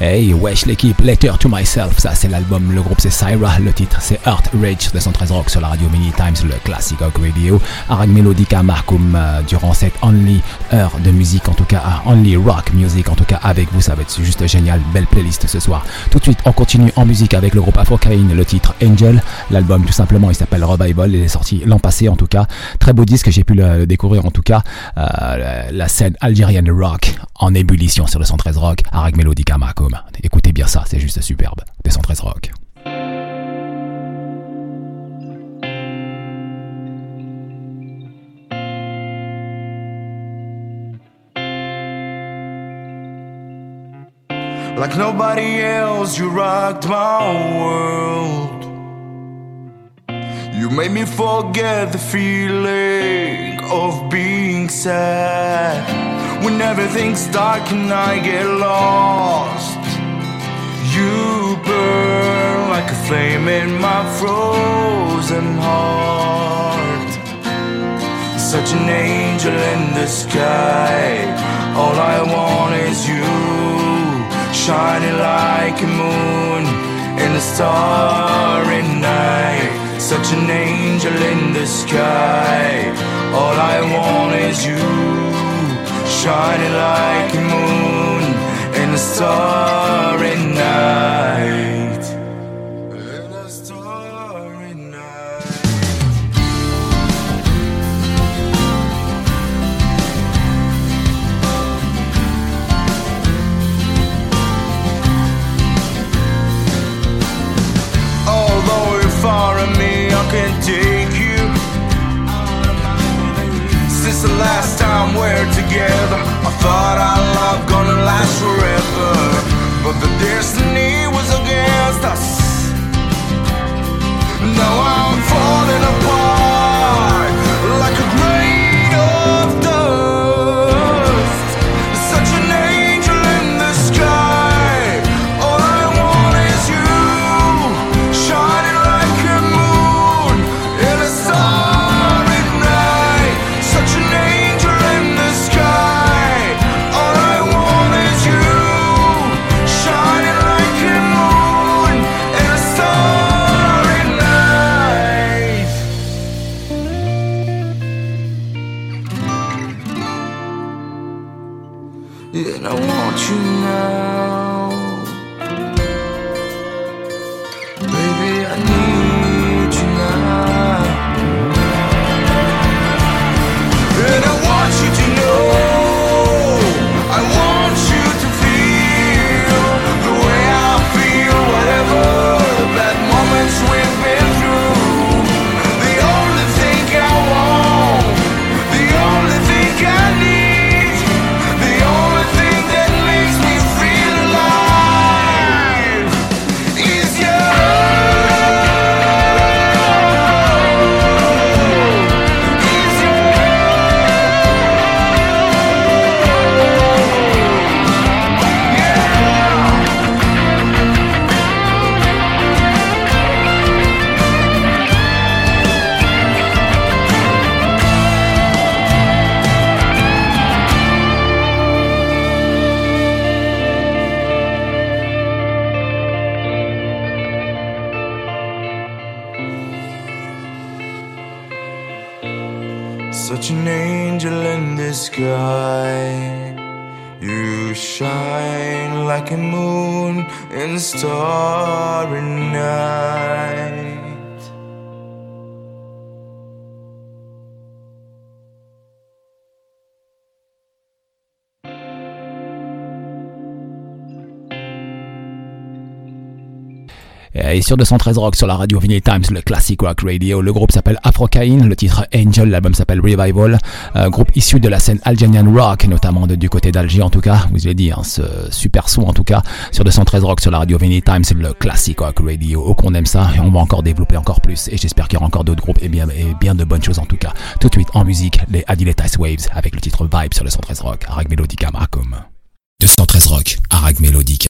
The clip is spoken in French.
Hey, wesh l'équipe, Letter to Myself, ça c'est l'album, le groupe c'est Syra, le titre c'est Earth Rage 213 Rock sur la radio Mini Times, le classic rock radio, Arag Melodica Marcum euh, durant cette only heure de musique, en tout cas only rock music, en tout cas avec vous, ça va être juste génial, belle playlist ce soir. Tout de suite, on continue en musique avec le groupe Afrocaine, le titre Angel, l'album tout simplement il s'appelle Revival, il est sorti l'an passé en tout cas, très beau disque, j'ai pu le découvrir en tout cas, euh, la scène algérienne rock en ébullition sur le 113 Rock, Arag Melodica Marcum. Écoutez bien ça, c'est juste superbe. 213 Rock. Like nobody else, you rocked my world. You made me forget the feeling of being sad. When everything's dark and I get lost, you burn like a flame in my frozen heart. Such an angel in the sky. All I want is you, shining like a moon in the starry night. Such an angel in the sky. All I want is you, shining like a moon in the starry night. Since the last time we're together, I thought our love gonna last forever. But the destiny was against us. Now I'm And I want you now. Such an angel in the sky. You shine like a moon in starry night. Et sur 213 Rock, sur la radio Vinyl Times, le classic rock radio, le groupe s'appelle Afrocaine, le titre Angel, l'album s'appelle Revival, un groupe issu de la scène algérienne rock, notamment de- du côté d'Alger en tout cas, vous l'avez dit, hein, ce super son en tout cas, sur 213 Rock, sur la radio Vinyl Times, le classic rock radio, oh qu'on aime ça, et on va encore développer encore plus, et j'espère qu'il y aura encore d'autres groupes, et bien, et bien de bonnes choses en tout cas. Tout de suite, en musique, les Adilette Ice Waves, avec le titre Vibe sur le 113 Rock, Arag Melodica Marcom. 213 Rock, Arag Melodica.